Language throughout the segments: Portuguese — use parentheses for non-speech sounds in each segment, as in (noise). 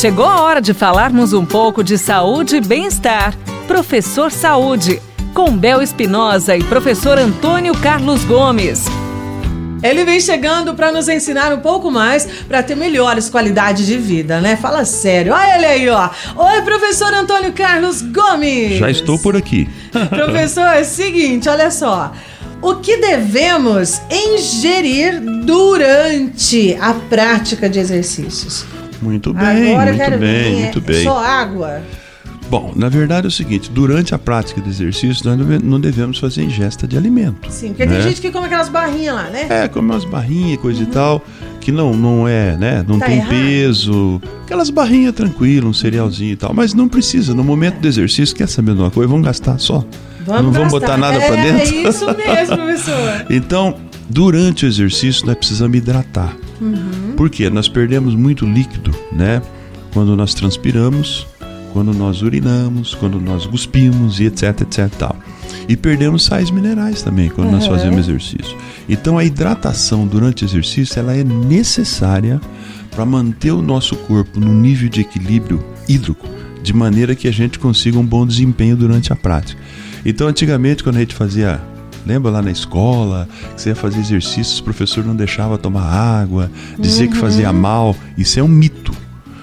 Chegou a hora de falarmos um pouco de saúde e bem-estar. Professor Saúde, com Bel Espinosa e professor Antônio Carlos Gomes. Ele vem chegando para nos ensinar um pouco mais para ter melhores qualidades de vida, né? Fala sério. Olha ele aí, ó. Oi, professor Antônio Carlos Gomes. Já estou por aqui. (laughs) professor, é o seguinte, olha só. O que devemos ingerir durante a prática de exercícios? Muito bem, Agora muito bem, ver, muito é bem. Só água? Bom, na verdade é o seguinte, durante a prática do exercício nós não- não devemos fazer ingesta de alimento. Sim, porque né? tem gente que come aquelas barrinhas lá, né? É, come umas barrinhas, coisa e tal, que não, não é, né? Não Tá tem errado. peso. Aquelas barrinhas tranquilas, um cerealzinho e tal. Mas não precisa, no momento do exercício, quer saber de uma coisa? Vamos gastar só. não vamos gastar. botar nada é, pra dentro? É isso mesmo, (laughs) professor. Então, durante o exercício, nós precisamos hidratar. Uhum. Por quê? Nós perdemos muito líquido, né? Quando nós transpiramos, quando nós urinamos, quando nós cuspimos e etc, etc tal. E perdemos sais minerais também quando nós Uhum. fazemos exercício. Então a hidratação durante o exercício ela é necessária para manter o nosso corpo num nível de equilíbrio hídrico, de maneira que a gente consiga um bom desempenho durante a prática. Então antigamente quando a gente fazia Lembra lá na escola que você ia fazer exercícios, o professor não deixava tomar água, dizia que fazia mal. Isso é um mito.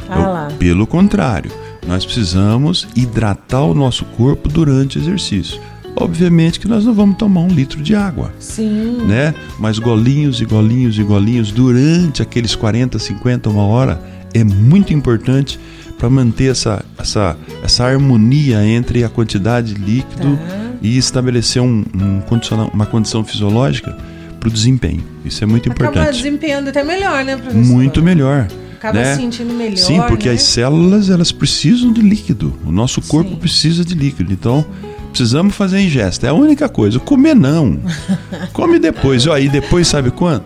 Ah pelo contrário, nós precisamos hidratar o nosso corpo durante o exercício. Obviamente que nós não vamos tomar um litro de água, Sim. né? Mas golinhos e golinhos e golinhos durante aqueles 40, 50, uma hora é muito importante para manter essa, essa, essa harmonia entre a quantidade de líquido Tá. E estabelecer um, um condiciona- uma condição fisiológica para o desempenho. Isso é muito Acaba importante. desempenhando até melhor, né, professor? Muito melhor. Acaba né? se sentindo melhor. Sim, porque né? as células elas precisam de líquido. O nosso corpo Sim. precisa de líquido. Então, precisamos fazer ingesta. É a única coisa. Comer não. (laughs) Come depois. Ó, e depois sabe quando?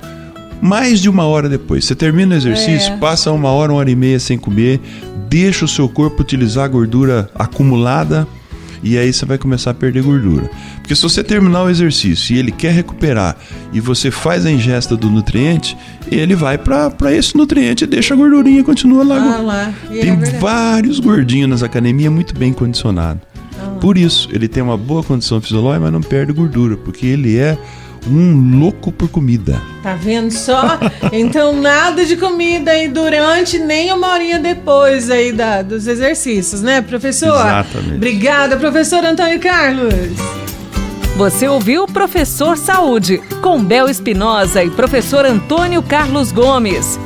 Mais de uma hora depois. Você termina o exercício, É. passa uma hora, uma hora e meia sem comer, deixa o seu corpo utilizar a gordura acumulada e aí você vai começar a perder gordura. Porque se você terminar o exercício e ele quer recuperar e você faz a ingesta do nutriente, ele vai para esse nutriente e deixa a gordurinha e continua lá. Ah lá. É Tem verdade. vários gordinhos nas academias muito bem condicionados. Ah. Por isso, ele tem uma boa condição fisiológica, mas não perde gordura, porque ele é um louco por comida. Tá vendo só? Então nada de comida aí durante nem uma horinha depois aí da, dos exercícios, né, professor? Exatamente. Obrigada, professor Antônio Carlos. Você ouviu Professor Saúde, com Bel Espinosa e professor Antônio Carlos Gomes.